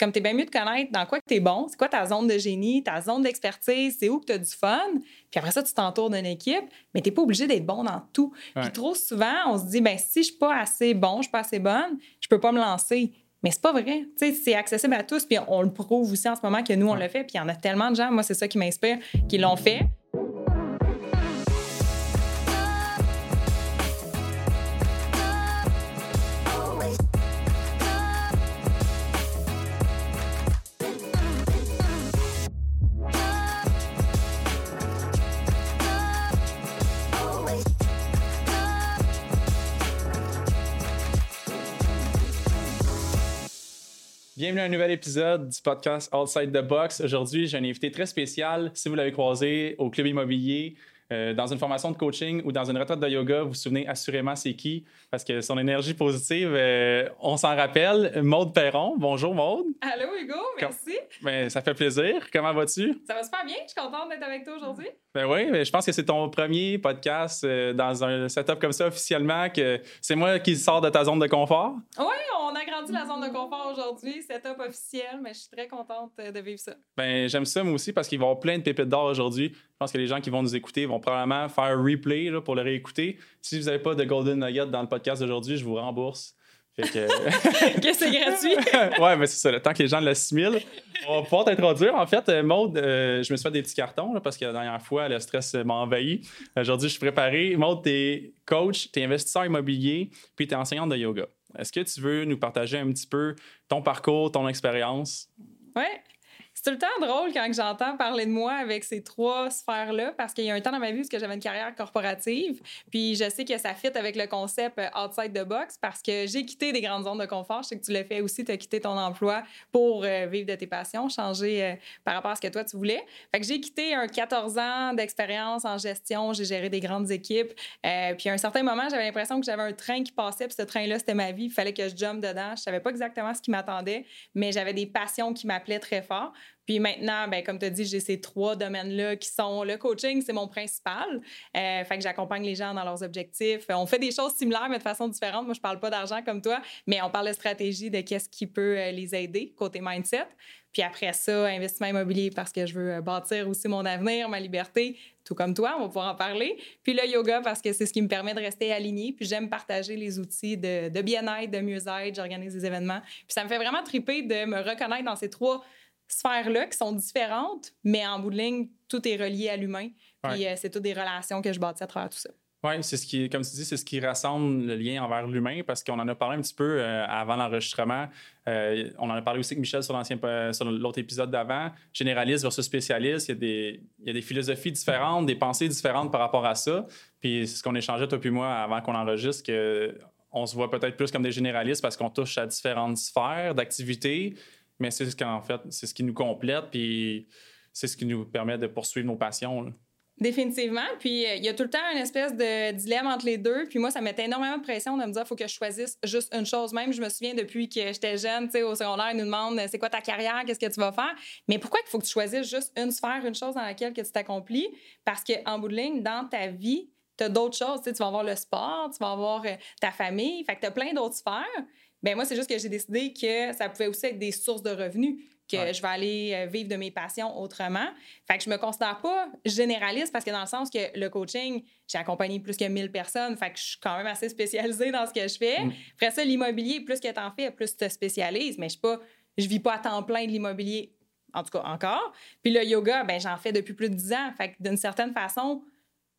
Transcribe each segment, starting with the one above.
comme, t'es bien mieux de connaître dans quoi que t'es bon, c'est quoi ta zone de génie, ta zone d'expertise, c'est où que t'as du fun. Puis après ça, tu t'entoures d'une équipe, mais t'es pas obligé d'être bon dans tout. Puis trop souvent, on se dit, ben si je suis pas assez bon, je suis pas assez bonne, je peux pas me lancer. Mais c'est pas vrai. C'est accessible à tous. Puis on le prouve aussi en ce moment que nous, on le fait. Puis il y en a tellement de gens, moi, c'est ça qui m'inspire, qui l'ont fait. Bienvenue à un nouvel épisode du podcast Outside the Box. Aujourd'hui, j'ai un invité très spécial. Si vous l'avez croisé au club immobilier, euh, dans une formation de coaching ou dans une retraite de yoga, vous vous souvenez assurément c'est qui, parce que son énergie positive, euh, on s'en rappelle. Maude Perron. Bonjour Maude. Allô Hugo, merci. Ben, ça fait plaisir. Comment vas-tu? Ça va super bien. Je suis contente d'être avec toi aujourd'hui. Ben oui, mais je pense que c'est ton premier podcast euh, dans un setup comme ça officiellement, que c'est moi qui sors de ta zone de confort? Oui, on a grandi la zone de confort aujourd'hui, setup officiel, mais je suis très contente de vivre ça. Ben j'aime ça moi aussi parce qu'il va y avoir plein de pépites d'or aujourd'hui. Je pense que les gens qui vont nous écouter vont probablement faire un replay là, pour le réécouter. Si vous n'avez pas de Golden Nugget dans le podcast d'aujourd'hui, je vous rembourse. Fait que... que c'est gratuit. ouais, mais c'est ça. Le temps que les gens l'assimilent, on va pouvoir t'introduire. En fait, euh, Maude, euh, je me suis fait des petits cartons parce que la dernière fois, le stress m'a envahi. Aujourd'hui, je suis préparé. Maude, tu es coach, tu es investisseur immobilier, puis tu es enseignante de yoga. Est-ce que tu veux nous partager un petit peu ton parcours, ton expérience? Oui. C'est tout le temps drôle quand j'entends parler de moi avec ces trois sphères-là, parce qu'il y a un temps dans ma vie où j'avais une carrière corporative, puis je sais que ça fit avec le concept euh, outside the box, parce que j'ai quitté des grandes zones de confort. Je sais que tu l'as fait aussi, tu as quitté ton emploi pour euh, vivre de tes passions, changer euh, par rapport à ce que toi tu voulais. Fait que j'ai quitté un 14 ans d'expérience en gestion, j'ai géré des grandes équipes, puis à un certain moment, j'avais l'impression que j'avais un train qui passait, puis ce train-là, c'était ma vie, il fallait que je jump dedans. Je savais pas exactement ce qui m'attendait, mais j'avais des passions qui m'appelaient très fort. Puis maintenant, ben, comme tu as dit, j'ai ces trois domaines-là qui sont le coaching, c'est mon principal. Euh, fait que j'accompagne les gens dans leurs objectifs. On fait des choses similaires, mais de façon différente. Moi, je parle pas d'argent comme toi, mais on parle de stratégie, de qu'est-ce qui peut euh, les aider côté mindset. Puis après ça, investissement immobilier parce que je veux euh, bâtir aussi mon avenir, ma liberté, tout comme toi, on va pouvoir en parler. Puis le yoga parce que c'est ce qui me permet de rester aligné. Puis j'aime partager les outils de, de bien-être, de mieux-être. J'organise des événements. Puis ça me fait vraiment triper de me reconnaître dans ces trois sphères-là qui sont différentes, mais en bout de ligne, tout est relié à l'humain. Puis euh, c'est toutes des relations que je bâtis à travers tout ça. Oui, c'est ce qui, comme tu dis, c'est ce qui rassemble le lien envers l'humain parce qu'on en a parlé un petit peu euh, avant l'enregistrement. Euh, on en a parlé aussi avec Michel sur, l'ancien, sur l'autre épisode d'avant. Généraliste versus spécialiste, il y, a des, il y a des philosophies différentes, des pensées différentes par rapport à ça. Puis c'est ce qu'on échangeait, toi puis moi, avant qu'on enregistre, que on se voit peut-être plus comme des généralistes parce qu'on touche à différentes sphères d'activité, mais c'est ce qu'en fait, c'est ce qui nous complète, puis c'est ce qui nous permet de poursuivre nos passions. Définitivement. Puis euh, il y a tout le temps une espèce de dilemme entre les deux. Puis moi, ça mettait énormément de pression de me dire faut que je choisisse juste une chose. Même, je me souviens depuis que j'étais jeune, tu sais, au secondaire, ils nous demandent c'est quoi ta carrière, qu'est-ce que tu vas faire? Mais pourquoi il faut que tu choisisses juste une sphère, une chose dans laquelle que tu t'accomplis? Parce qu'en bout de ligne, dans ta vie, tu as d'autres choses. Tu, tu vas avoir le sport, tu vas avoir euh, ta famille. Fait que tu as plein d'autres sphères. Ben moi, c'est juste que j'ai décidé que ça pouvait aussi être des sources de revenus, que je vais aller euh, vivre de mes passions autrement. Fait que je me considère pas généraliste parce que dans le sens que le coaching, j'ai accompagné plus que 1000 personnes, fait que je suis quand même assez spécialisée dans ce que je fais. Mm. Après ça, l'immobilier, plus que tu en fais, plus tu te spécialises, mais je suis pas je vis pas à temps plein de l'immobilier en tout cas encore. Puis le yoga, ben j'en fais depuis plus de 10 ans, fait que d'une certaine façon,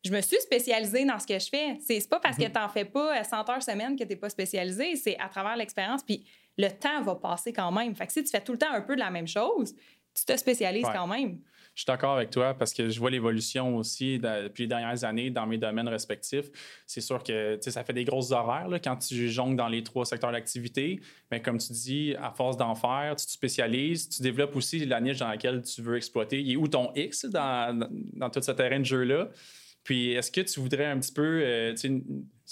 je me suis spécialisée dans ce que je fais. C'est pas parce que mhm. tu n'en fais pas 100 heures semaine que tu n'es pas spécialisé, c'est à travers l'expérience. Puis le temps va passer quand même. Fait que si tu fais tout le temps un peu de la même chose, tu te spécialises quand même. Je suis d'accord avec toi parce que je vois l'évolution aussi depuis les dernières années dans mes domaines respectifs. C'est sûr que ça fait des grosses horaires là, quand tu jongles dans les trois secteurs d'activité. Mais comme tu dis, à force d'en faire, tu te spécialises, tu développes aussi la niche dans laquelle tu veux exploiter. Il est où ton X dans, dans tout ce terrain de jeu-là? Puis est-ce que tu voudrais un petit peu, euh,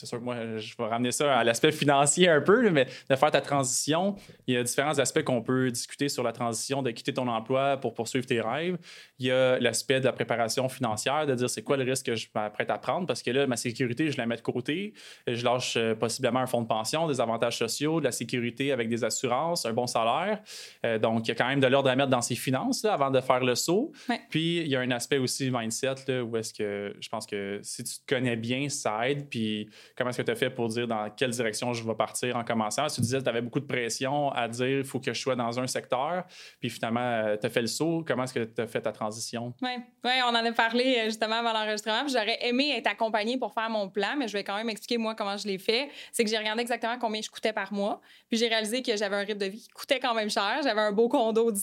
c'est sûr que moi, je vais ramener ça à l'aspect financier un peu, mais de faire ta transition, il y a différents aspects qu'on peut discuter sur la transition, de quitter ton emploi pour poursuivre tes rêves. Il y a l'aspect de la préparation financière, de dire c'est quoi le risque que je m'apprête à prendre, parce que là, ma sécurité, je la mets de côté. Je lâche euh, possiblement un fonds de pension, des avantages sociaux, de la sécurité avec des assurances, un bon salaire. Euh, donc, il y a quand même de l'ordre à mettre dans ses finances avant de faire le saut. Puis, il y a un aspect aussi mindset là, où est-ce que je pense que si tu te connais bien, ça aide. Puis, comment est-ce que tu as fait pour dire dans quelle direction je vais partir en commençant? Tu disais que tu avais beaucoup de pression à dire il faut que je sois dans un secteur. Puis, finalement, euh, tu as fait le saut. Comment est-ce que tu as fait ta transition? Oui, ouais, on en a parlé euh, justement avant l'enregistrement. J'aurais aimé être accompagnée pour faire mon plan, mais je vais quand même expliquer moi comment je l'ai fait. C'est que j'ai regardé exactement combien je coûtais par mois. Puis, j'ai réalisé que j'avais un rythme de vie qui coûtait quand même cher. J'avais un beau condo du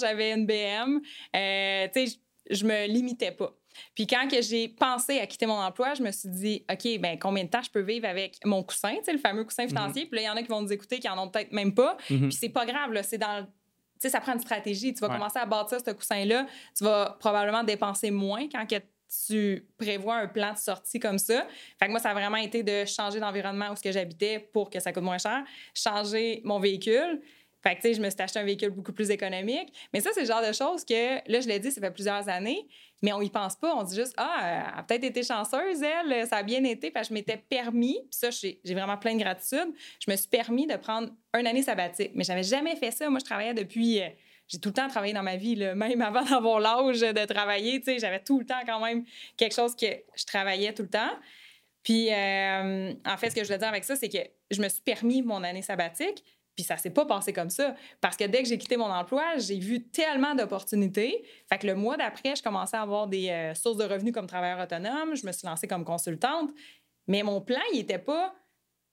j'avais une BM. Euh, tu sais, je me limitais pas. Puis quand que j'ai pensé à quitter mon emploi, je me suis dit, OK, ben combien de temps je peux vivre avec mon coussin, tu sais, le fameux coussin mhm. financier? Puis là, il y en a qui vont nous écouter qui en ont peut-être même pas. Mhm. Puis c'est pas grave, là, c'est dans tu sais, ça prend une stratégie. Tu vas commencer à bâtir ce coussin-là. Tu vas probablement dépenser moins quand que tu prévois un plan de sortie comme ça. Fait que moi, ça a vraiment été de changer d'environnement où ce que j'habitais pour que ça coûte moins cher, changer mon véhicule. Fait que, tu sais, je me suis acheté un véhicule beaucoup plus économique. Mais ça, c'est le genre de choses que, là, je l'ai dit, ça fait plusieurs années, mais on y pense pas. On dit juste, ah, elle a peut-être été chanceuse, elle, ça a bien été. Fait que je m'étais permis, puis ça, j'ai vraiment plein de gratitude, je me suis permis de prendre une année sabbatique. Mais j'avais jamais fait ça. Moi, je travaillais depuis. Euh, j'ai tout le temps travaillé dans ma vie, là. même avant d'avoir l'âge de travailler. Tu sais, j'avais tout le temps quand même quelque chose que je travaillais tout le temps. Puis, euh, en fait, ce que je veux dire avec ça, c'est que je me suis permis mon année sabbatique, puis ça s'est pas passé comme ça. Parce que dès que j'ai quitté mon emploi, j'ai vu tellement d'opportunités. Fait que le mois d'après, je commençais à avoir des euh, sources de revenus comme travailleur autonome. Je me suis lancée comme consultante. Mais mon plan, il était pas.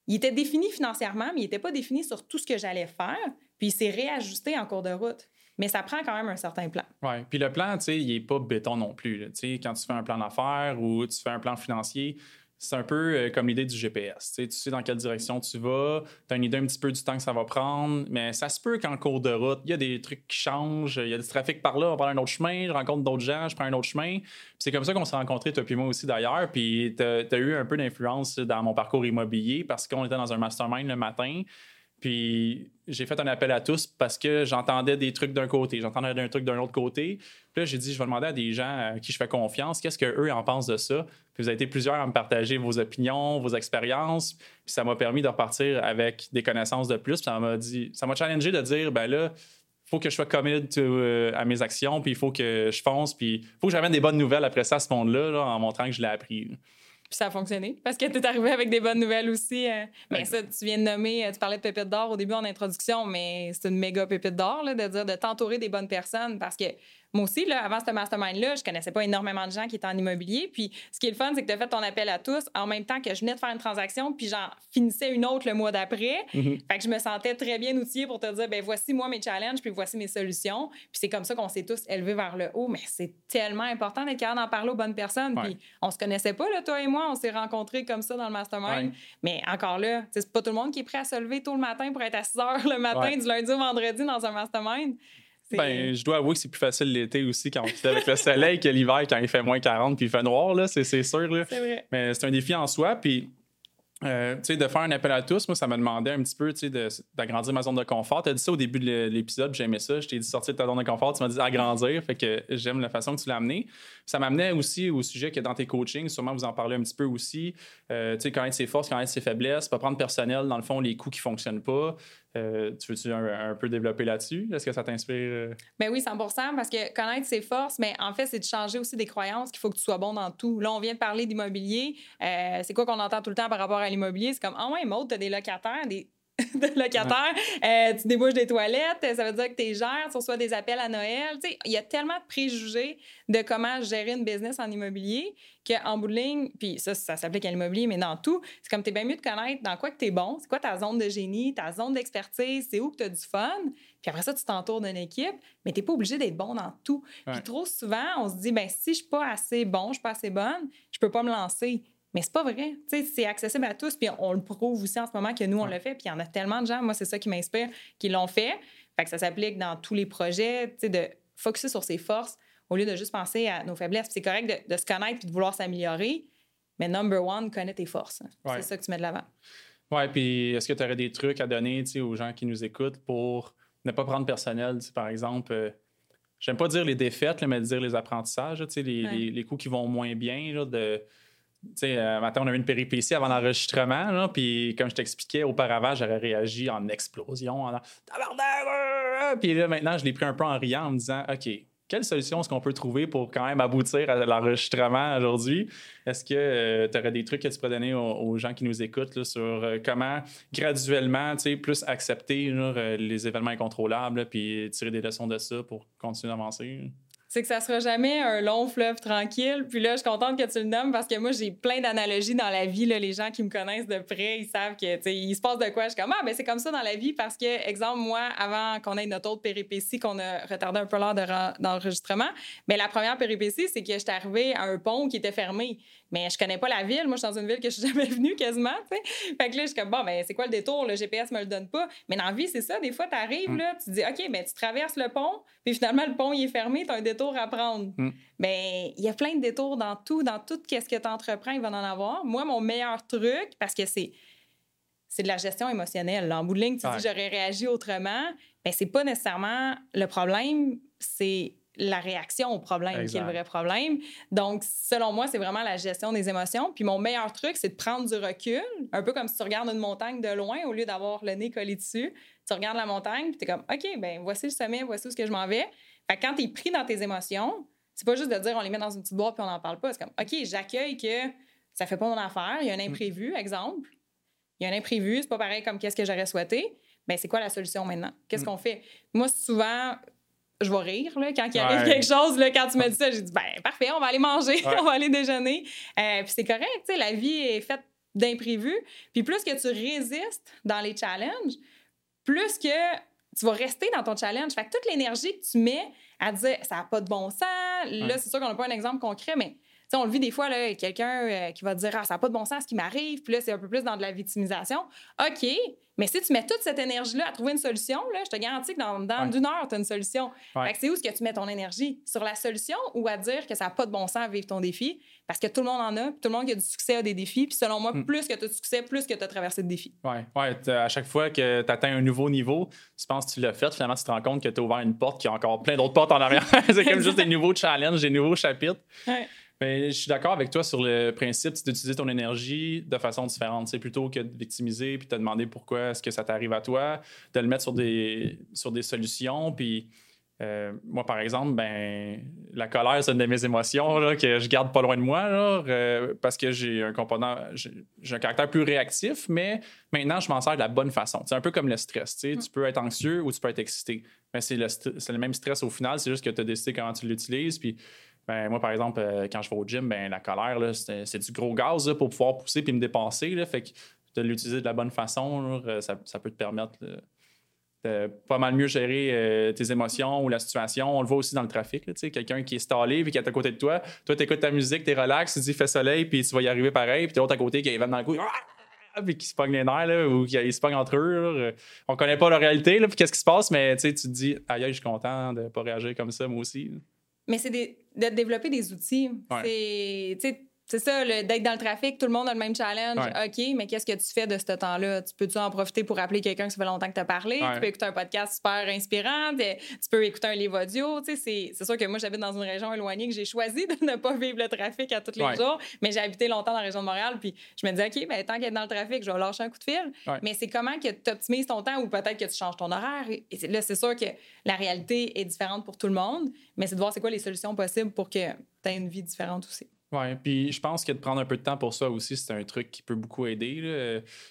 Il était défini financièrement, mais il n'était pas défini sur tout ce que j'allais faire. Puis il s'est réajusté en cours de route. Mais ça prend quand même un certain plan. Oui. Puis le plan, tu sais, il n'est pas béton non plus. Tu sais, quand tu fais un plan d'affaires ou tu fais un plan financier, c'est un peu euh, comme l'idée du GPS. Tu sais, dans quelle direction tu vas, tu as une idée un petit peu du temps que ça va prendre, mais ça se peut qu'en cours de route, il y a des trucs qui changent, il y a du trafic par là, on prend un autre chemin, je rencontre d'autres gens, je prends un autre chemin. C'est comme ça qu'on s'est rencontrés, toi et moi aussi d'ailleurs. Puis tu as, eu un peu d'influence dans mon parcours immobilier parce qu'on était dans un mastermind le matin. Puis j'ai fait un appel à tous parce que j'entendais des trucs d'un côté, j'entendais un truc d'un autre côté. Puis là, j'ai dit, je vais demander à des gens à qui je fais confiance, qu'est-ce qu'eux en pensent de ça? Puis vous avez été plusieurs à me partager vos opinions, vos expériences. Puis ça m'a permis de repartir avec des connaissances de plus. Puis ça m'a dit, ça m'a challengé de dire, ben là, il faut que je sois committed euh, à mes actions, puis il faut que je fonce, puis il faut que j'amène des bonnes nouvelles après ça à ce monde-là, en montrant que je l'ai appris. Puis ça a fonctionné parce que tu es arrivé avec des bonnes nouvelles aussi. Euh. Mais ça, tu viens de nommer, euh, tu parlais de pépite d'or au début en introduction, mais c'est une méga pépite d'or de dire de t'entourer des bonnes personnes parce que moi aussi, là, avant ce mastermind-là, je connaissais pas énormément de gens qui étaient en immobilier. Puis ce qui est le fun, c'est que tu as fait ton appel à tous en même temps que je venais de faire une transaction, puis j'en finissais une autre le mois d'après. Mm-hmm. Fait que je me sentais très bien outillée pour te dire, ben voici moi mes challenges, puis voici mes solutions. Puis c'est comme ça qu'on s'est tous élevés vers le haut. Mais c'est tellement important d'être capable d'en parler aux bonnes personnes. Puis on se connaissait pas, là, toi et moi. On s'est rencontrés comme ça dans le mastermind. Mais encore là, c'est pas tout le monde qui est prêt à se lever tôt le matin pour être à 6 heures le matin du lundi au vendredi dans un mastermind. Ben, je dois avouer que c'est plus facile l'été aussi quand on est avec le soleil que l'hiver quand il fait moins 40 puis il fait noir, là, c'est, sûr. Là. Vrai. Mais c'est un défi en soi. Puis euh, de faire un appel à tous, moi, ça m'a demandé un petit peu d'agrandir ma zone de confort. Tu as dit ça au début de l'épisode, j'aimais ça. Je t'ai dit sortir de ta zone de confort, tu m'as dit agrandir. Fait que j'aime la façon que tu l'as amené. Ça m'amenait aussi au sujet que dans tes coachings, sûrement vous en parlez un petit peu aussi. Euh, tu sais, connaître ses forces, connaître ses faiblesses, pas prendre personnel, dans le fond, les coups qui ne fonctionnent pas. Euh, tu veux-tu un, peu développer là-dessus? Est-ce que ça t'inspire? Euh? Ben oui, 100 parce que connaître ses forces, mais en fait, c'est de changer aussi des croyances qu'il faut que tu sois bon dans tout. Là, on vient de parler d'immobilier. Euh, c'est quoi qu'on entend tout le temps par rapport à l'immobilier? C'est comme, ah ouais, Maud, tu as des locataires, des de locataires, euh, tu débouches des toilettes, ça veut dire que tu gères, tu reçois des appels à Noël. Il y a tellement de préjugés de comment gérer une business en immobilier qu'en bout de ligne, puis ça, ça s'applique à l'immobilier, mais dans tout, c'est comme tu es bien mieux de connaître dans quoi que tu es bon, c'est quoi ta zone de génie, ta zone d'expertise, c'est où que tu as du fun. Puis après ça, tu t'entoures d'une équipe, mais tu n'es pas obligé d'être bon dans tout. Puis trop souvent, on se dit, ben si je suis pas assez bon, je suis pas assez bonne, je peux pas me lancer. Mais c'est pas vrai. C'est accessible à tous. Puis on le prouve aussi en ce moment que nous, on le fait. Puis il y en a tellement de gens, moi, c'est ça qui m'inspire, qui l'ont fait. Fait que ça s'applique dans tous les projets, de focuser sur ses forces au lieu de juste penser à nos faiblesses. C'est correct de, se connaître puis de vouloir s'améliorer, Mais number one, connais tes forces. C'est ça que tu mets de l'avant. Oui, puis est-ce que tu aurais des trucs à donner aux gens qui nous écoutent pour ne pas prendre personnel, par exemple? Euh, j'aime pas dire les défaites, mais dire les apprentissages, les, les, les, coups qui vont moins bien. Là, de, euh, matin, on a eu une péripétie avant l'enregistrement, puis comme je t'expliquais auparavant, j'aurais réagi en explosion, en Puis là, maintenant, je l'ai pris un peu en riant en me disant, OK, quelle solution est-ce qu'on peut trouver pour quand même aboutir à l'enregistrement aujourd'hui? Est-ce que euh, tu aurais des trucs que tu pourrais donner aux, gens qui nous écoutent sur euh, comment graduellement plus accepter euh, les événements incontrôlables puis tirer des leçons de ça pour continuer d'avancer? C'est que ça sera jamais un long fleuve tranquille. Puis là, je suis contente que tu le nommes parce que moi, j'ai plein d'analogies dans la vie. Là. Les gens qui me connaissent de près, ils savent que il se passe de quoi. Je suis comme, ah, ben c'est comme ça dans la vie parce que, exemple, moi, avant qu'on ait notre autre péripétie, qu'on a retardé un peu l'heure d'enregistrement, mais la première péripétie, c'est que je suis arrivée à un pont qui était fermé. Mais je connais pas la ville. Moi, je suis dans une ville que je suis jamais venue quasiment. Fait que là, je suis comme, bon, ben, c'est quoi le détour? Le GPS me le donne pas. Mais dans la vie, c'est ça. Des fois, tu arrives, mm. là, tu dis, OK, ben, tu traverses le pont, puis finalement, le pont, il est fermé, tu as un détour à prendre. Mais mm. il y a plein de détours dans tout. Dans tout ce que tu entreprends, il va en avoir. Moi, mon meilleur truc, parce que c'est c'est de la gestion émotionnelle. En bout de ligne, tu dis j'aurais réagi autrement. Ben, c'est pas nécessairement le problème, c'est la réaction au problème qui est le vrai problème. Donc, selon moi, c'est vraiment la gestion des émotions. Puis mon meilleur truc, c'est de prendre du recul, un peu comme si tu regardes une montagne de loin au lieu d'avoir le nez collé dessus. Tu regardes la montagne, puis tu es comme, OK, ben voici le sommet, voici où ce que je m'en vais. Fait quand tu es pris dans tes émotions, c'est pas juste de dire on les met dans une petite boîte puis on n'en parle pas. C'est comme, OK, j'accueille que ça fait pas mon affaire, il y a un mm. imprévu, exemple. Il y a un imprévu, c'est pas pareil comme qu'est-ce que j'aurais souhaité. Ben, c'est quoi la solution maintenant? Qu'est-ce mm. qu'on fait? Moi, souvent, je vais rire là, quand il arrive quelque chose. Là, quand tu me dis ça, j'ai dit ben parfait, on va aller manger, on va aller déjeuner. Euh, puis c'est correct, la vie est faite d'imprévus. Puis plus que tu résistes dans les challenges, plus que tu vas rester dans ton challenge. Fait que toute l'énergie que tu mets à dire ça n'a pas de bon sens, là, c'est sûr qu'on n'a pas un exemple concret, mais on le vit des fois, quelqu'un euh, qui va dire Ah, ça n'a pas de bon sens ce qui m'arrive, puis là, c'est un peu plus dans de la victimisation. OK, mais si tu mets toute cette énergie-là à trouver une solution, là, je te garantis que dans, dans d'une heure, tu as une solution. c'est où est-ce que tu mets ton énergie? Sur la solution ou à dire que ça n'a pas de bon sens à vivre ton défi? Parce que tout le monde en a, tout le monde qui a du succès a des défis. Puis selon moi, hmm. plus que tu as du succès, plus que tu as traversé de défis. Oui, ouais, à chaque fois que tu atteins un nouveau niveau, tu penses que tu l'as fait, finalement, tu te rends compte que tu as ouvert une porte qui a encore plein d'autres portes en arrière. c'est comme juste des nouveaux challenges, des nouveaux chapitres. Ben, je suis d'accord avec toi sur le principe d'utiliser ton énergie de façon différente. C'est plutôt que de victimiser puis te demander pourquoi est-ce que ça t'arrive à toi, de le mettre sur des, sur des solutions. Puis euh, moi, par exemple, ben, la colère, c'est une de mes émotions là, que je garde pas loin de moi là, euh, parce que j'ai un component, j'ai un caractère plus réactif, mais maintenant, je m'en sers de la bonne façon. C'est un peu comme le stress. Tu mm. peux être anxieux ou tu peux être excité. Mais c'est le, le, même stress au final, c'est juste que tu as décidé comment tu l'utilises. Puis ben, moi, par exemple, euh, quand je vais au gym, ben, la colère, c'est du gros gaz pour pouvoir pousser puis me dépasser. Là, fait que de l'utiliser de la bonne façon, euh, ça, peut te permettre de pas mal mieux gérer euh, tes émotions ou la situation. On le voit aussi dans le trafic. Quelqu'un qui est stallé puis qui est à côté de toi. Toi, tu écoutes ta musique, tu es relax, tu dis fait soleil, puis tu vas y arriver pareil. Puis l'autre à côté qui va dans le cou ah! puis qui se pogne les nerfs ou qui se pogne entre eux. On connaît pas la réalité, puis qu'est-ce qui se passe, mais tu te dis, aïe, je suis content de pas réagir comme ça, moi aussi. Mais c'est de développer des outils. C'est c'est ça, d'être dans le trafic, tout le monde a le même challenge. OK, mais qu'est-ce que tu fais de ce temps-là? Tu peux-tu en profiter pour appeler quelqu'un qui ça fait longtemps que tu as parlé? Tu peux écouter un podcast super inspirant, tu peux écouter un livre audio. C'est sûr que moi, j'habite dans une région éloignée que j'ai choisi de ne pas vivre le trafic à tous les jours, mais j'ai habité longtemps dans la région de Montréal, puis je me disais, OK, ben, tant qu'être dans le trafic, je vais lâcher un coup de fil. Mais c'est comment que tu optimises ton temps ou peut-être que tu changes ton horaire? Et là, c'est sûr que la réalité est différente pour tout le monde, mais c'est de voir c'est quoi les solutions possibles pour que tu aies une vie différente aussi. Oui, puis je pense que de prendre un peu de temps pour ça aussi, c'est un truc qui peut beaucoup aider.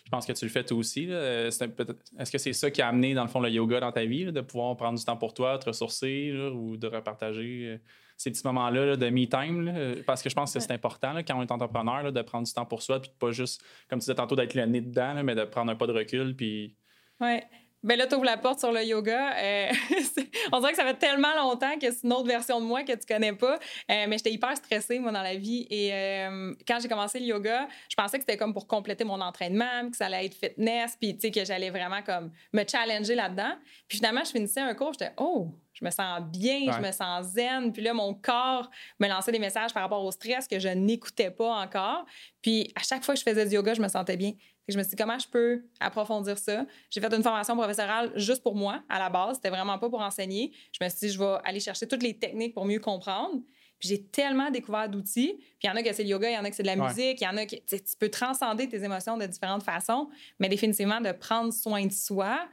Je pense que tu le fais toi aussi. Est-ce que c'est ça qui a amené, dans le fond, le yoga dans ta vie, de pouvoir prendre du temps pour toi, te ressourcer ou de repartager euh, ces petits moments-là de me-time? Parce que je pense que c'est important quand on est entrepreneur de prendre du temps pour soi, puis de pas juste, comme tu disais tantôt, d'être le nez dedans, mais de prendre un pas de recul. Puis... Oui. Ben là, tu ouvres la porte sur le yoga. Euh, on dirait que ça fait tellement longtemps que c'est une autre version de moi que tu connais pas. Euh, mais j'étais hyper stressée, moi, dans la vie. Et euh, quand j'ai commencé le yoga, je pensais que c'était comme pour compléter mon entraînement, que ça allait être fitness, puis tu sais, que j'allais vraiment comme me challenger là-dedans. Puis finalement, je finissais un cours, j'étais, oh, je me sens bien, je me sens zen. Puis là, mon corps me lançait des messages par rapport au stress que je n'écoutais pas encore. Puis à chaque fois que je faisais du yoga, je me sentais bien je me suis dit, comment je peux approfondir ça? J'ai fait une formation professorale juste pour moi, à la base. C'était vraiment pas pour enseigner. Je me suis dit, je vais aller chercher toutes les techniques pour mieux comprendre. Puis j'ai tellement découvert d'outils. Puis il y en a que c'est le yoga, il y en a que c'est de la musique, il y en a que tu peux transcender tes émotions de différentes façons, mais définitivement de prendre soin de soi,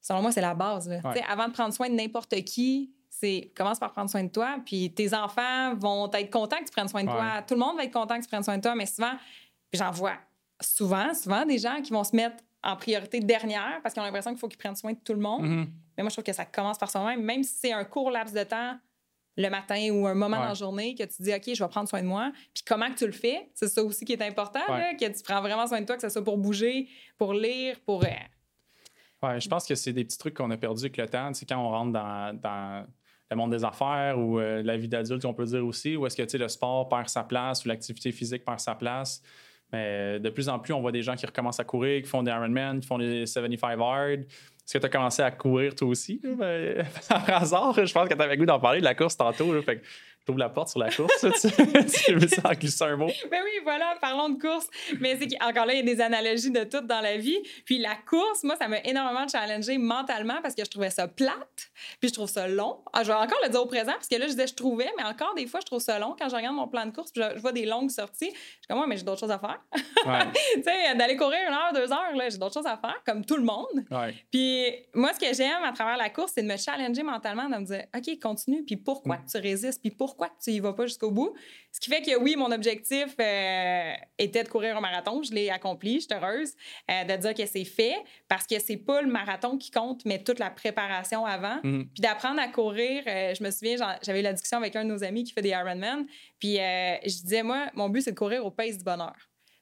selon moi, c'est la base. Avant de prendre soin de n'importe qui, c'est commence par prendre soin de toi, puis tes enfants vont être contents que tu prennes soin de toi. Tout le monde va être content que tu prennes soin de toi, mais souvent, j'en vois souvent, souvent des gens qui vont se mettre en priorité dernière parce qu'ils ont l'impression qu'il faut qu'ils prennent soin de tout le monde. Mm-hmm. Mais moi, je trouve que ça commence par soi-même, même si c'est un court laps de temps le matin ou un moment dans la journée que tu dis OK, je vais prendre soin de moi. Puis comment que tu le fais, c'est ça aussi qui est important, que tu prends vraiment soin de toi, que ce soit pour bouger, pour lire, pour. Euh, ouais, je pense que c'est des petits trucs qu'on a perdus avec le temps. C'est quand on rentre dans, le monde des affaires ou euh, la vie d'adulte, on peut dire aussi, où est-ce que le sport perd sa place ou l'activité physique perd sa place. Mais de plus en plus, on voit des gens qui recommencent à courir, qui font des Ironman, qui font des 75 hard. Est-ce que tu as commencé à courir toi aussi? Ben, par hasard, je pense que tu avais goût d'en parler de la course tantôt. Ouvres la porte sur la course, tu, veux ça en glissant un mot. Ben oui, voilà, parlons de course. Mais c'est encore là, il y a des analogies de tout dans la vie. Puis la course, moi, ça m'a énormément challengé mentalement parce que je trouvais ça plate, puis je trouve ça long. Ah, je vais encore le dire au présent parce que là, je disais je trouvais, mais encore des fois, je trouve ça long quand je regarde mon plan de course, puis je, vois des longues sorties. Je suis comme, moi, mais j'ai d'autres choses à faire. tu sais, d'aller courir une heure, deux heures, là, j'ai d'autres choses à faire, comme tout le monde. Puis moi, ce que j'aime à travers la course, c'est de me challenger mentalement, de me dire, OK, continue, puis pourquoi mm. tu résistes, puis pourquoi tu y vas pas jusqu'au bout. Ce qui fait que oui, mon objectif euh, était de courir un marathon. Je l'ai accompli, je suis heureuse euh, de dire que c'est fait parce que c'est pas le marathon qui compte, mais toute la préparation avant. Mm-hmm. Puis d'apprendre à courir, euh, je me souviens, j'avais eu la discussion avec un de nos amis qui fait des Ironman. Puis je disais, moi, mon but, c'est de courir au pace du bonheur.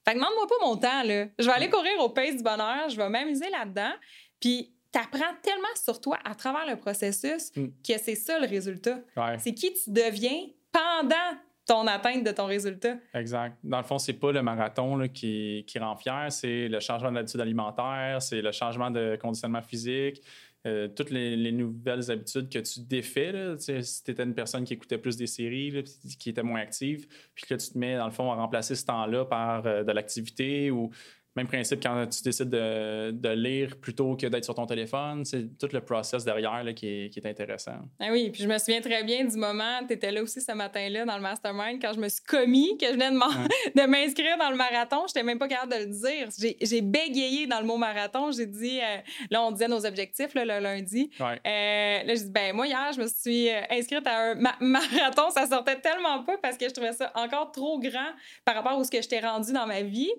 Fait que demande-moi pas mon temps, là. Je vais aller mm. courir au pace du bonheur, je vais m'amuser là-dedans. Puis t'apprends tellement sur toi à travers le processus mm. que c'est ça le résultat. C'est qui tu deviens pendant ton atteinte de ton résultat. Exact. Dans le fond, c'est pas le marathon qui, rend fier, c'est le changement d'habitude alimentaire, c'est le changement de conditionnement physique, euh, toutes les, nouvelles habitudes que tu défais. Là, si tu étais une personne qui écoutait plus des séries, qui était moins active, puis que tu te mets, dans le fond, à remplacer ce temps-là par euh, de l'activité ou même principe quand tu décides de, lire plutôt que d'être sur ton téléphone. C'est tout le process derrière qui, est, intéressant. Ah oui, puis je me souviens très bien du moment, tu étais là aussi ce matin-là dans le mastermind, quand je me suis commis, que je venais de m'inscrire dans le marathon. Je n'étais même pas capable de le dire. J'ai bégayé dans le mot marathon. J'ai dit, euh, là, on disait nos objectifs le lundi. Euh, là, j'ai dit, ben moi, hier, je me suis euh, inscrite à un marathon. Ça sortait tellement pas parce que je trouvais ça encore trop grand par rapport à ce que je t'ai rendu dans ma vie.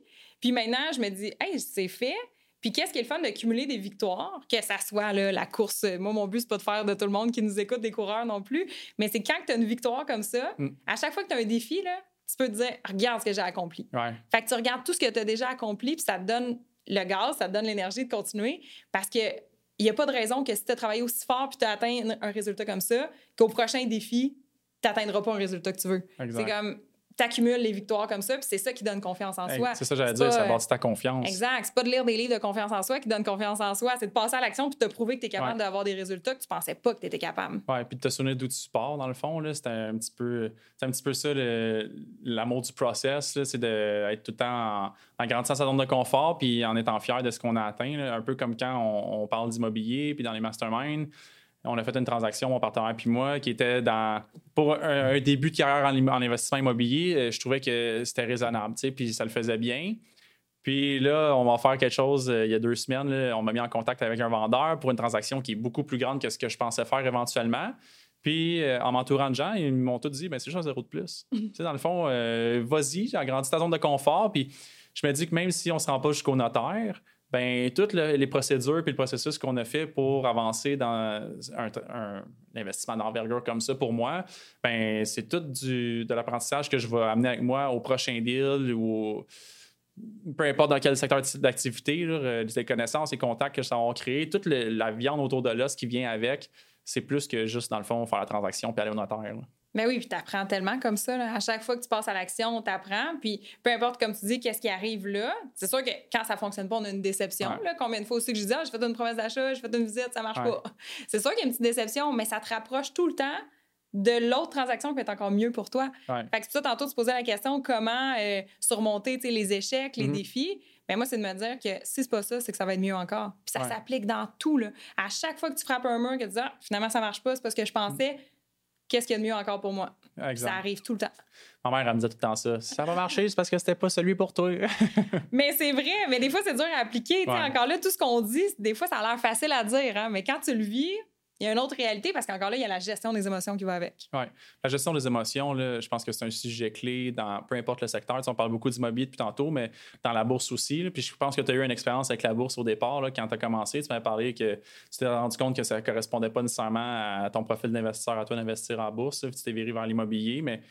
Puis maintenant, je me dis, hey, c'est fait. Puis qu'est-ce qui est le fun de cumuler des victoires, que ça soit là, la course. Moi, mon but, c'est pas de faire de tout le monde qui nous écoute des coureurs non plus, mais c'est quand tu as une victoire comme ça, mm. à chaque fois que tu as un défi, là, tu peux te dire, regarde ce que j'ai accompli. Fait que tu regardes tout ce que tu as déjà accompli, puis ça te donne le gaz, ça te donne l'énergie de continuer parce que il n'y a pas de raison que si tu as travaillé aussi fort puis tu as atteint un résultat comme ça, qu'au prochain défi, tu n'atteindras pas un résultat que tu veux. C'est comme t'accumules les victoires comme ça, puis c'est ça qui donne confiance en soi. C'est ça, j'allais dire, ça bâtit ta confiance. Exact. C'est pas de lire des livres de confiance en soi qui donne confiance en soi, c'est de passer à l'action puis de te prouver que tu es capable d'avoir des résultats que tu pensais pas que tu étais capable. Ouais, puis de te souvenir d'où tu pars, dans le fond, c'était un petit peu, c'est un petit peu ça l'amour du process, c'est d'être tout le temps en, en, grandissant sa zone de confort puis en étant fier de ce qu'on a atteint, un peu comme quand on, on parle d'immobilier puis dans les masterminds on a fait une transaction, mon partenaire puis moi, qui était dans. Pour un, début de carrière en, investissement immobilier, euh, je trouvais que c'était raisonnable, tu sais, puis ça le faisait bien. Puis là, on va faire quelque chose euh, il y a deux semaines. on m'a mis en contact avec un vendeur pour une transaction qui est beaucoup plus grande que ce que je pensais faire éventuellement. Puis, euh, en m'entourant de gens, ils m'ont tous dit ben, c'est juste un zéro de plus. tu sais, dans le fond, vas-y, agrandis ta zone de confort. Puis, je me dis que même si on ne se rend pas jusqu'au notaire, ben toutes les procédures puis le processus qu'on a fait pour avancer dans un, investissement d'envergure comme ça pour moi, ben c'est tout du, de l'apprentissage que je vais amener avec moi au prochain deal ou peu importe dans quel secteur d'activité, les connaissances, les contacts que ça va créer, toute la viande autour de l'os qui vient avec, c'est plus que juste, dans le fond, faire la transaction puis aller au notaire. Mais oui, puis tu apprends tellement comme ça. À chaque fois que tu passes à l'action, on t'apprend. Puis peu importe, comme tu dis, qu'est-ce qui arrive là. C'est sûr que quand ça fonctionne pas, on a une déception. Là. Combien de fois aussi que je dis, ah, j'ai fait une promesse d'achat, j'ai fait une visite, ça marche pas. C'est sûr qu'il y a une petite déception, mais ça te rapproche tout le temps de l'autre transaction qui être encore mieux pour toi. Fait que ça, tantôt, tu posais la question comment euh, surmonter les échecs, les mm-hmm. défis? Mais ben, moi, c'est de me dire que si c'est pas ça, c'est que ça va être mieux encore. Puis ça s'applique dans tout. Là. À chaque fois que tu frappes un mur, que tu dis ah, finalement, ça marche pas, c'est parce que je pensais qu'est-ce qu'il y a de mieux encore pour moi? Ça arrive tout le temps. Ma mère, elle me dit tout le temps ça. Si ça va marcher, c'est parce que c'était pas celui pour toi. mais c'est vrai, mais des fois, c'est dur à appliquer. Encore là, tout ce qu'on dit, des fois, ça a l'air facile à dire, hein, mais quand tu le vis, il y a une autre réalité parce qu'encore là, il y a la gestion des émotions qui va avec. Oui. La gestion des émotions, là, je pense que c'est un sujet clé dans peu importe le secteur. on parle beaucoup d'immobilier depuis tantôt, mais dans la bourse aussi. puis je pense que tu as eu une expérience avec la bourse au départ. Là, quand tu as commencé, tu m'as parlé que tu t'es rendu compte que ça ne correspondait pas nécessairement à ton profil d'investisseur, à toi d'investir en bourse. tu t'es viré vers l'immobilier, mais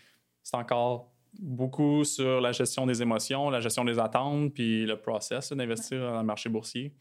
c'est encore beaucoup sur la gestion des émotions, la gestion des attentes, puis le process d'investir dans le marché boursier.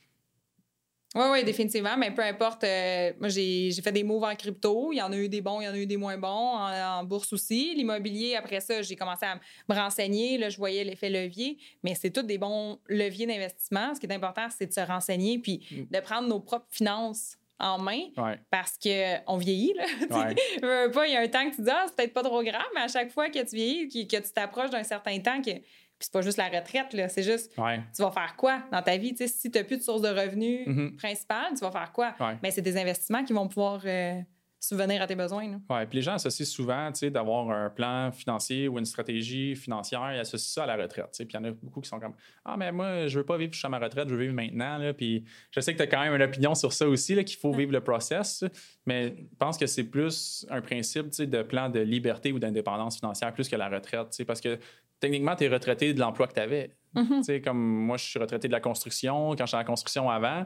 Oui, oui, définitivement. Mais peu importe. Euh, moi, j'ai fait des moves en crypto. Il y en a eu des bons, il y en a eu des moins bons. En, bourse aussi. L'immobilier, après ça, j'ai commencé à me renseigner. Là, je voyais l'effet levier. Mais c'est tous des bons leviers d'investissement. Ce qui est important, c'est de se renseigner puis mm. de prendre nos propres finances en main parce qu'on vieillit. Là. pas, il y a un temps que tu dis, ah, c'est peut-être pas trop grave, mais à chaque fois que tu vieillis, que, tu t'approches d'un certain temps, que puis c'est pas juste la retraite, là. C'est juste, tu vas faire quoi dans ta vie? si tu n'as plus de source de revenus mm-hmm. principale, tu vas faire quoi? Mais c'est des investissements qui vont pouvoir euh, subvenir à tes besoins. Oui, puis les gens associent souvent, d'avoir un plan financier ou une stratégie financière, ils associent ça à la retraite. Puis il y en a beaucoup qui sont comme Ah, mais moi, je veux pas vivre jusqu'à ma retraite, je veux vivre maintenant. Puis je sais que tu as quand même une opinion sur ça aussi, qu'il faut vivre le process, mais je pense que c'est plus un principe de plan de liberté ou d'indépendance financière plus que la retraite. Parce que techniquement, tu es retraité de l'emploi que tu avais. Mm-hmm. Comme moi, je suis retraité de la construction quand j'étais en construction avant.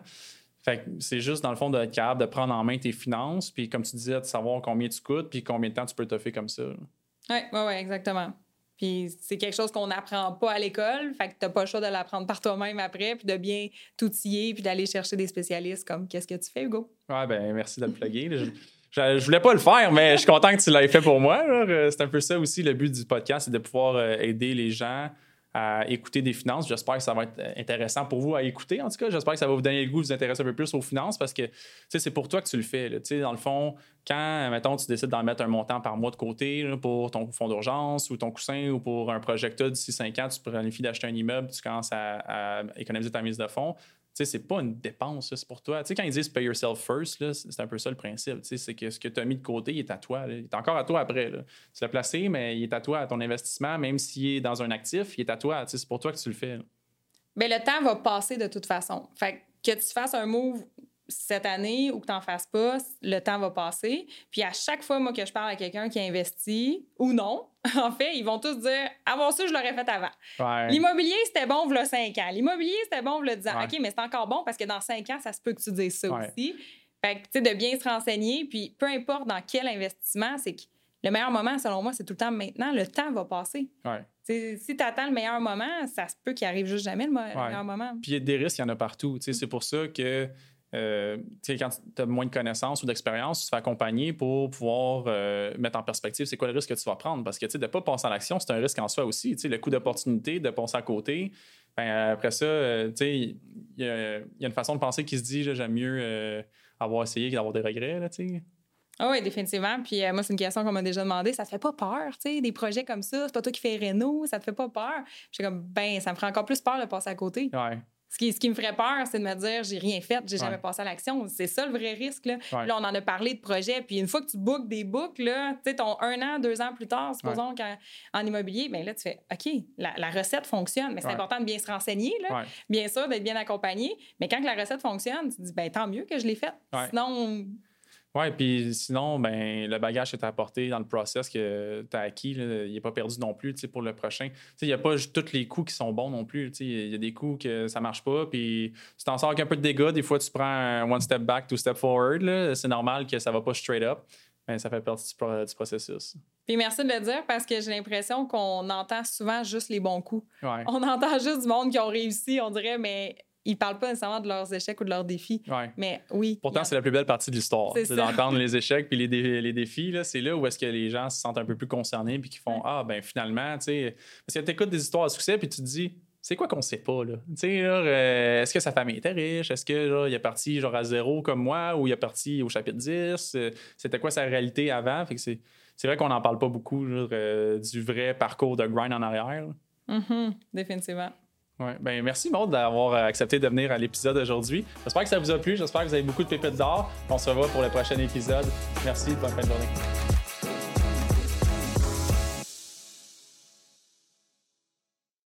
Fait c'est juste, dans le fond, d'être capable de prendre en main tes finances, puis comme tu disais, de savoir combien tu coûtes, puis combien de temps tu peux te faire comme ça. Oui, oui, oui, exactement. Puis c'est quelque chose qu'on n'apprend pas à l'école, fait que t'as pas le choix de l'apprendre par toi-même après, puis de bien t'outiller, puis d'aller chercher des spécialistes comme qu'est-ce que tu fais, Hugo? Ouais, ben merci de le plugger. Je, je, voulais pas le faire, mais je suis content que tu l'aies fait pour moi. C'est un peu ça aussi le but du podcast, c'est de pouvoir euh, aider les gens à écouter des finances. J'espère que ça va être intéressant pour vous à écouter. En tout cas, j'espère que ça va vous donner le goût de vous intéresser un peu plus aux finances parce que c'est pour toi que tu le fais. Là. Dans le fond, quand, mettons, tu décides d'en mettre un montant par mois de côté pour ton fonds d'urgence ou ton coussin ou pour un projet que tu as d'ici 5 ans, tu planifies d'acheter un immeuble, tu commences à économiser ta mise de fonds sais, c'est pas une dépense, c'est pour toi. Tu sais, quand ils disent pay yourself first, c'est un peu ça le principe. Tu sais, c'est que ce que tu as mis de côté, est à toi. Il est encore à toi après. Tu l'as placé, mais il est à toi, à ton investissement, même s'il est dans un actif, il est à toi. Tu sais, c'est pour toi que tu le fais. Mais le temps va passer de toute façon. Fait que tu fasses un move cette année ou que tu n'en fasses pas, le temps va passer. Puis à chaque fois, moi, que je parle à quelqu'un qui a investi ou non, en fait, ils vont tous dire Avant ça, je l'aurais fait avant. L'immobilier, c'était bon, le 5 ans. L'immobilier, c'était bon, le 10 ans. OK, mais c'est encore bon parce que dans 5 ans, ça se peut que tu dises ça aussi. Fait que, tu sais, de bien se renseigner, puis peu importe dans quel investissement, c'est que le meilleur moment, selon moi, c'est tout le temps maintenant. Le temps va passer. Si tu attends le meilleur moment, ça se peut qu'il arrive juste jamais le, meilleur moment. Puis il y a des risques, il y en a partout. C'est pour ça que euh, quand tu as moins de connaissances ou d'expérience, tu te fais accompagner pour pouvoir euh, mettre en perspective c'est quoi le risque que tu vas prendre. Parce que de ne pas penser à l'action, c'est un risque en soi aussi. Le coût d'opportunité, de penser à côté. Ben, après ça, euh, il y, a une façon de penser qui se dit j'aime mieux avoir essayé que d'avoir des regrets. Là, ah oui, définitivement. Puis moi, c'est une question qu'on m'a déjà demandé. Ça te fait pas peur, tu sais, des projets comme ça? C'est pas toi qui fais Renault, ça te fait pas peur? Je suis comme, ben, ça me ferait encore plus peur de passer à côté. Ouais. Ce qui, ce qui me ferait peur, c'est de me dire j'ai rien fait, j'ai jamais passé à l'action. C'est ça le vrai risque. Là. là, on en a parlé de projet. Puis une fois que tu bookes des books, tu sais, ton un an, deux ans plus tard, supposons qu'en immobilier, bien là, tu fais OK, la, recette fonctionne. Mais c'est important de bien se renseigner, là. bien sûr, d'être bien accompagné. Mais quand la recette fonctionne, tu te dis ben tant mieux que je l'ai faite. Sinon, oui, puis sinon, ben, le bagage que tu as apporté dans le process que tu as acquis, il n'est pas perdu non plus pour le prochain. Il n'y a pas tous les coups qui sont bons non plus. Il y a des coups que ça marche pas, puis tu t'en sors avec un peu de dégâts. Des fois, tu prends un one step back, two step forward. C'est normal que ça va pas straight up. ben, ça fait partie du, processus. Puis merci de le dire parce que j'ai l'impression qu'on entend souvent juste les bons coups. Ouais. On entend juste du monde qui ont réussi, on dirait, mais ils parlent pas nécessairement de leurs échecs ou de leurs défis. Ouais. Mais oui. Pourtant, c'est la plus belle partie de l'histoire. C'est d'entendre les échecs puis les, dé- les défis. là, C'est là où est-ce que les gens se sentent un peu plus concernés puis qui font Ouais. Ah, ben finalement, tu sais. Parce que tu écoutes des histoires à succès puis tu te dis c'est quoi qu'on sait pas, là? Tu sais, euh, est-ce que sa famille était riche? Est-ce que, là, il est parti, genre, à zéro comme moi ou il est parti au chapitre 10? Euh, C'était quoi sa réalité avant? Fait que c'est, c'est vrai qu'on n'en parle pas beaucoup, genre, euh, du vrai parcours de grind en arrière. Mhm, définitivement. Ouais. Ben, merci, Maud, d'avoir euh, accepté de venir à l'épisode aujourd'hui. J'espère que ça vous a plu. J'espère que vous avez beaucoup de pépites d'or. On se revoit pour le prochain épisode. Merci. Bonne fin de journée.